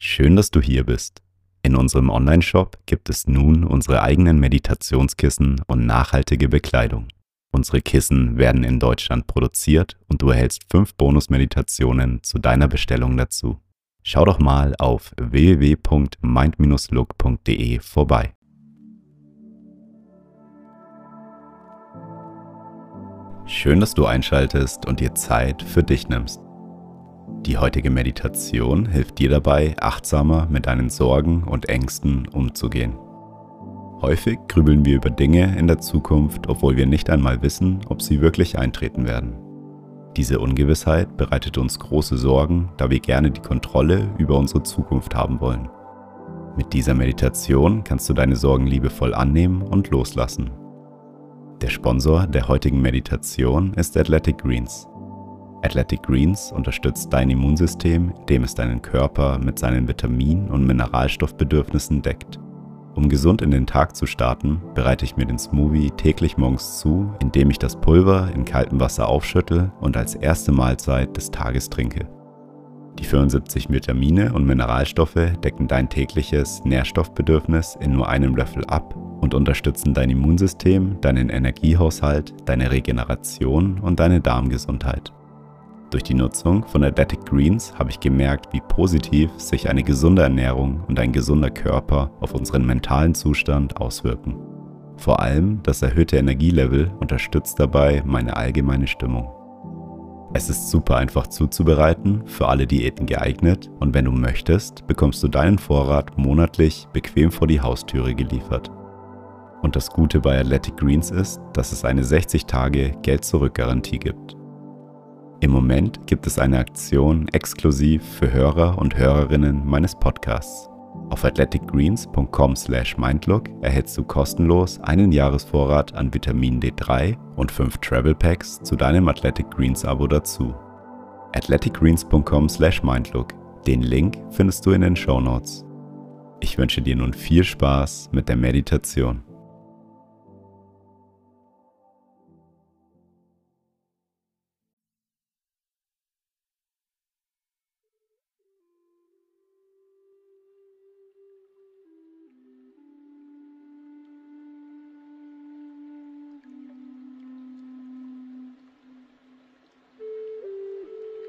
Schön, dass du hier bist. In unserem Online-Shop gibt es nun unsere eigenen Meditationskissen und nachhaltige Bekleidung. Unsere Kissen werden in Deutschland produziert und du erhältst fünf Bonus-Meditationen zu deiner Bestellung dazu. Schau doch mal auf www.mind-look.de vorbei. Schön, dass du einschaltest und dir Zeit für dich nimmst. Die heutige Meditation hilft dir dabei, achtsamer mit deinen Sorgen und Ängsten umzugehen. Häufig grübeln wir über Dinge in der Zukunft, obwohl wir nicht einmal wissen, ob sie wirklich eintreten werden. Diese Ungewissheit bereitet uns große Sorgen, da wir gerne die Kontrolle über unsere Zukunft haben wollen. Mit dieser Meditation kannst du deine Sorgen liebevoll annehmen und loslassen. Der Sponsor der heutigen Meditation ist Athletic Greens. Athletic Greens unterstützt dein Immunsystem, indem es deinen Körper mit seinen Vitamin- und Mineralstoffbedürfnissen deckt. Um gesund in den Tag zu starten, bereite ich mir den Smoothie täglich morgens zu, indem ich das Pulver in kaltem Wasser aufschüttel und als erste Mahlzeit des Tages trinke. Die 75 Vitamine und Mineralstoffe decken dein tägliches Nährstoffbedürfnis in nur einem Löffel ab und unterstützen dein Immunsystem, deinen Energiehaushalt, deine Regeneration und deine Darmgesundheit. Durch die Nutzung von Athletic Greens habe ich gemerkt, wie positiv sich eine gesunde Ernährung und ein gesunder Körper auf unseren mentalen Zustand auswirken. Vor allem das erhöhte Energielevel unterstützt dabei meine allgemeine Stimmung. Es ist super einfach zuzubereiten, für alle Diäten geeignet und wenn du möchtest, bekommst du deinen Vorrat monatlich bequem vor die Haustüre geliefert. Und das Gute bei Athletic Greens ist, dass es eine 60 Tage Geld-Zurück-Garantie gibt. Im Moment gibt es eine Aktion exklusiv für Hörer und Hörerinnen meines Podcasts. Auf athleticgreens.com/mindlook erhältst du kostenlos einen Jahresvorrat an Vitamin D3 und fünf Travel Packs zu deinem Athletic Greens Abo dazu. athleticgreens.com/mindlook. Den Link findest du in den Show Notes. Ich wünsche dir nun viel Spaß mit der Meditation.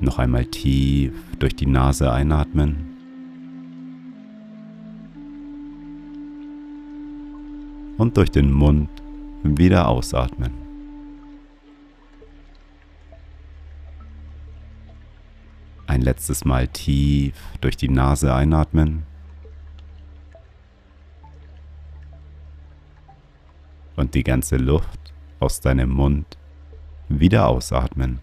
Noch einmal tief durch die Nase einatmen. Und durch den Mund wieder ausatmen. Ein letztes Mal tief durch die Nase einatmen. Und die ganze Luft aus deinem Mund wieder ausatmen.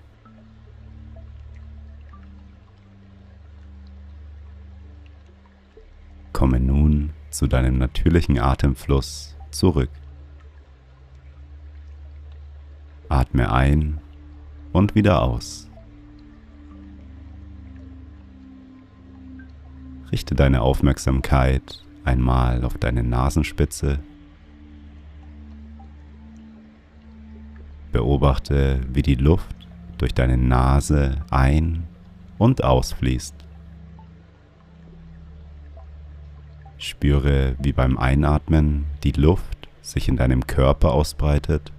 Komme nun zu deinem natürlichen Atemfluss zurück. Atme ein und wieder aus. Richte deine Aufmerksamkeit einmal auf deine Nasenspitze. Beobachte, wie die Luft durch deine Nase ein- und ausfließt. Spüre, wie beim Einatmen die Luft sich in deinem Körper ausbreitet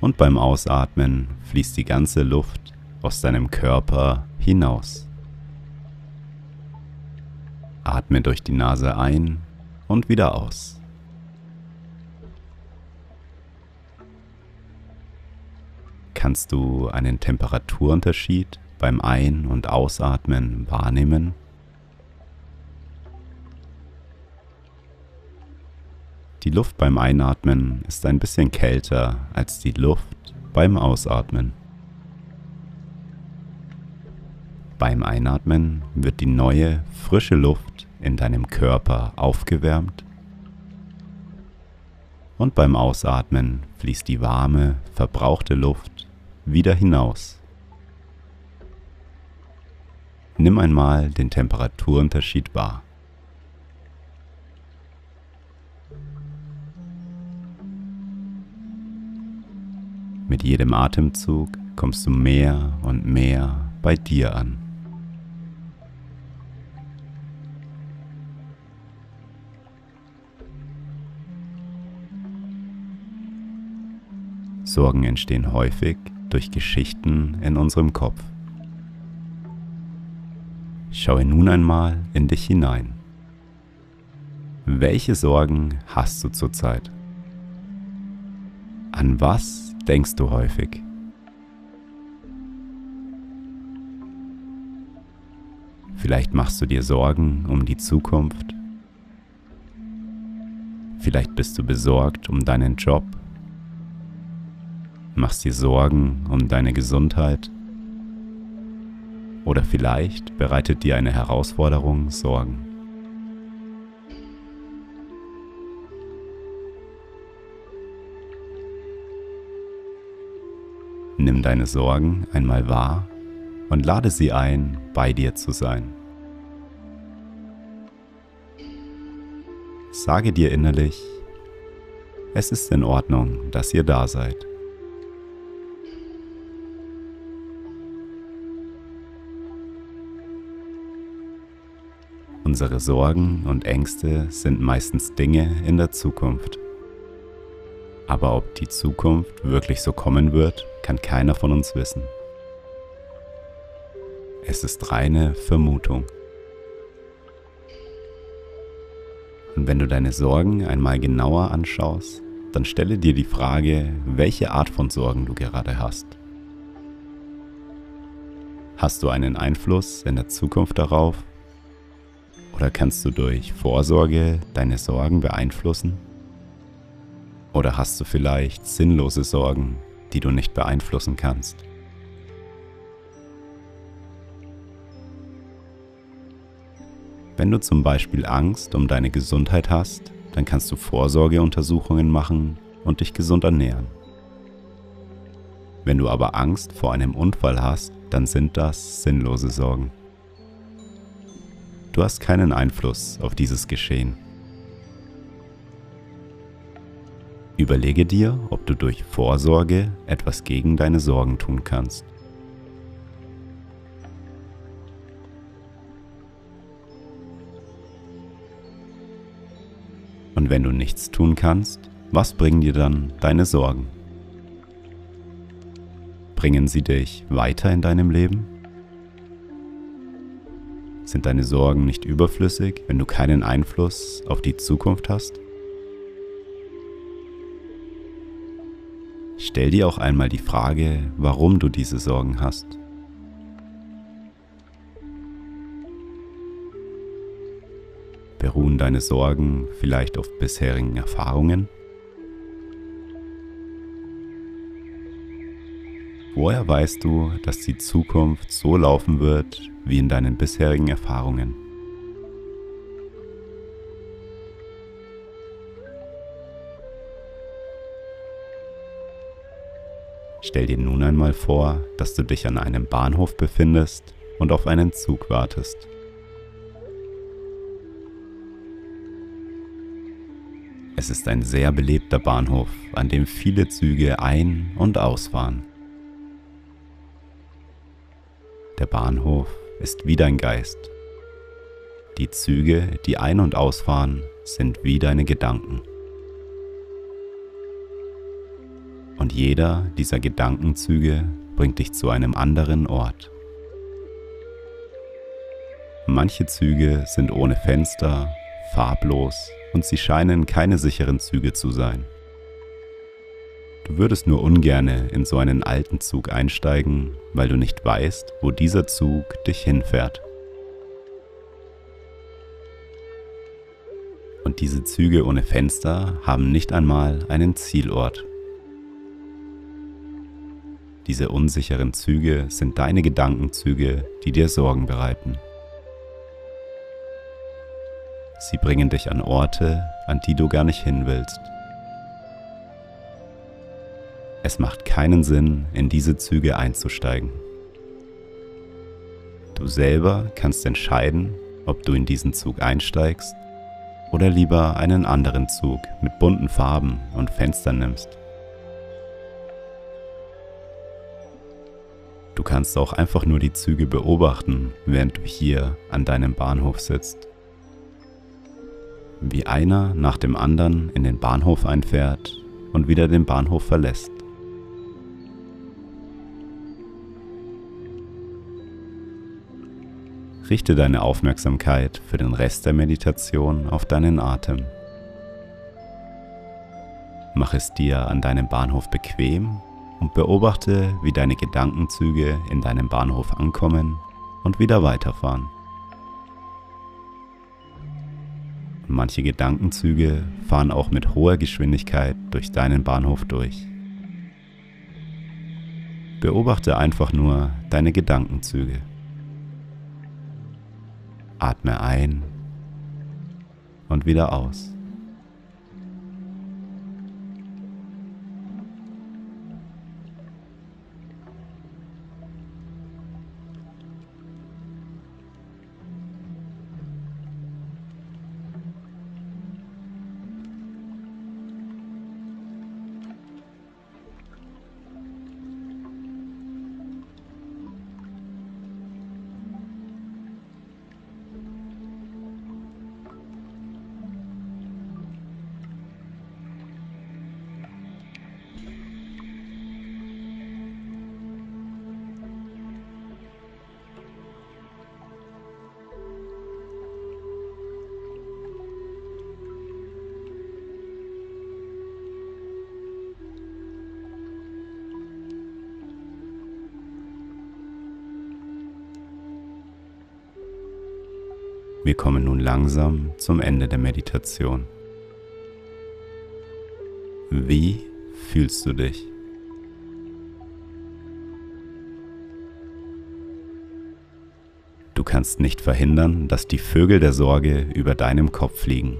und beim Ausatmen fließt die ganze Luft aus deinem Körper hinaus. Atme durch die Nase ein und wieder aus. Kannst du einen Temperaturunterschied beim Ein- und Ausatmen wahrnehmen? Die Luft beim Einatmen ist ein bisschen kälter als die Luft beim Ausatmen. Beim Einatmen wird die neue, frische Luft in deinem Körper aufgewärmt und beim Ausatmen fließt die warme, verbrauchte Luft wieder hinaus. Nimm einmal den Temperaturunterschied wahr. Mit jedem Atemzug kommst du mehr und mehr bei dir an. Sorgen entstehen häufig durch Geschichten in unserem Kopf. Schaue nun einmal in dich hinein. Welche Sorgen hast du zurzeit? An was denkst du häufig? Vielleicht machst du dir Sorgen um die Zukunft. Vielleicht bist du besorgt um deinen Job machst dir Sorgen um deine Gesundheit oder vielleicht bereitet dir eine Herausforderung Sorgen. Nimm deine Sorgen einmal wahr und lade sie ein, bei dir zu sein. Sage dir innerlich, es ist in Ordnung, dass ihr da seid. Unsere Sorgen und Ängste sind meistens Dinge in der Zukunft. Aber ob die Zukunft wirklich so kommen wird, kann keiner von uns wissen. Es ist reine Vermutung. Und wenn du deine Sorgen einmal genauer anschaust, dann stelle dir die Frage, welche Art von Sorgen du gerade hast. Hast du einen Einfluss in der Zukunft darauf, oder kannst du durch Vorsorge deine Sorgen beeinflussen? Oder hast du vielleicht sinnlose Sorgen, die du nicht beeinflussen kannst? Wenn du zum Beispiel Angst um deine Gesundheit hast, dann kannst du Vorsorgeuntersuchungen machen und dich gesund ernähren. Wenn du aber Angst vor einem Unfall hast, dann sind das sinnlose Sorgen. Du hast keinen Einfluss auf dieses Geschehen. Überlege dir, ob du durch Vorsorge etwas gegen deine Sorgen tun kannst. Und wenn du nichts tun kannst, was bringen dir dann deine Sorgen? Bringen sie dich weiter in deinem Leben? Sind deine Sorgen nicht überflüssig, wenn du keinen Einfluss auf die Zukunft hast? Stell dir auch einmal die Frage, warum du diese Sorgen hast. Beruhen deine Sorgen vielleicht auf bisherigen Erfahrungen? Woher weißt du, dass die Zukunft so laufen wird wie in deinen bisherigen Erfahrungen? Stell dir nun einmal vor, dass du dich an einem Bahnhof befindest und auf einen Zug wartest. Es ist ein sehr belebter Bahnhof, an dem viele Züge ein- und ausfahren. Der Bahnhof ist wie dein Geist. Die Züge, die ein- und ausfahren, sind wie deine Gedanken. Und jeder dieser Gedankenzüge bringt dich zu einem anderen Ort. Manche Züge sind ohne Fenster, farblos und sie scheinen keine sicheren Züge zu sein. Du würdest nur ungerne in so einen alten Zug einsteigen, weil du nicht weißt, wo dieser Zug dich hinfährt. Und diese Züge ohne Fenster haben nicht einmal einen Zielort. Diese unsicheren Züge sind deine Gedankenzüge, die dir Sorgen bereiten. Sie bringen dich an Orte, an die du gar nicht hin willst. Es macht keinen Sinn, in diese Züge einzusteigen. Du selber kannst entscheiden, ob du in diesen Zug einsteigst oder lieber einen anderen Zug mit bunten Farben und Fenstern nimmst. Du kannst auch einfach nur die Züge beobachten, während du hier an deinem Bahnhof sitzt. Wie einer nach dem anderen in den Bahnhof einfährt und wieder den Bahnhof verlässt. Richte deine Aufmerksamkeit für den Rest der Meditation auf deinen Atem. Mach es dir an deinem Bahnhof bequem und beobachte, wie deine Gedankenzüge in deinem Bahnhof ankommen und wieder weiterfahren. Manche Gedankenzüge fahren auch mit hoher Geschwindigkeit durch deinen Bahnhof durch. Beobachte einfach nur deine Gedankenzüge. Atme ein und wieder aus. Wir kommen nun langsam zum Ende der Meditation. Wie fühlst du dich? Du kannst nicht verhindern, dass die Vögel der Sorge über deinem Kopf fliegen.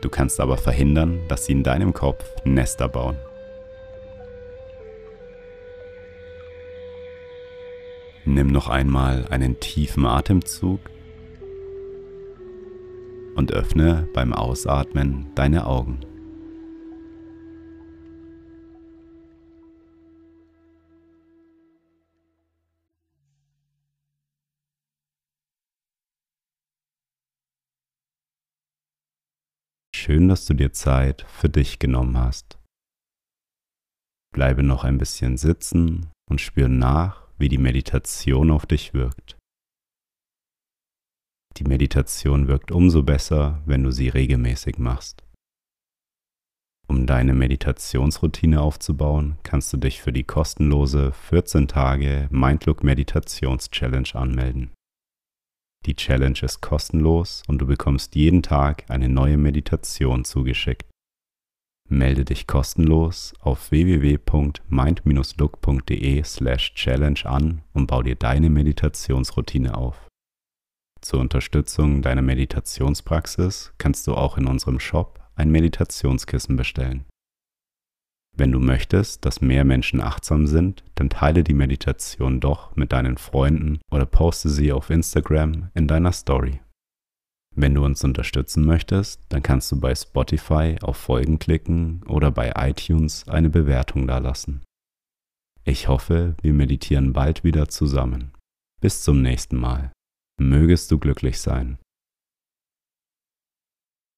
Du kannst aber verhindern, dass sie in deinem Kopf Nester bauen. Nimm noch einmal einen tiefen Atemzug und öffne beim Ausatmen deine Augen. Schön, dass du dir Zeit für dich genommen hast. Bleibe noch ein bisschen sitzen und spüre nach, wie die Meditation auf dich wirkt. Die Meditation wirkt umso besser, wenn du sie regelmäßig machst. Um deine Meditationsroutine aufzubauen, kannst du dich für die kostenlose 14 Tage Mindlook Meditations Challenge anmelden. Die Challenge ist kostenlos und du bekommst jeden Tag eine neue Meditation zugeschickt. Melde dich kostenlos auf www.mind-look.de/challenge an und bau dir deine Meditationsroutine auf. Zur Unterstützung deiner Meditationspraxis kannst du auch in unserem Shop ein Meditationskissen bestellen. Wenn du möchtest, dass mehr Menschen achtsam sind, dann teile die Meditation doch mit deinen Freunden oder poste sie auf Instagram in deiner Story. Wenn du uns unterstützen möchtest, dann kannst du bei Spotify auf Folgen klicken oder bei iTunes eine Bewertung dalassen. Ich hoffe, wir meditieren bald wieder zusammen. Bis zum nächsten Mal. Mögest du glücklich sein.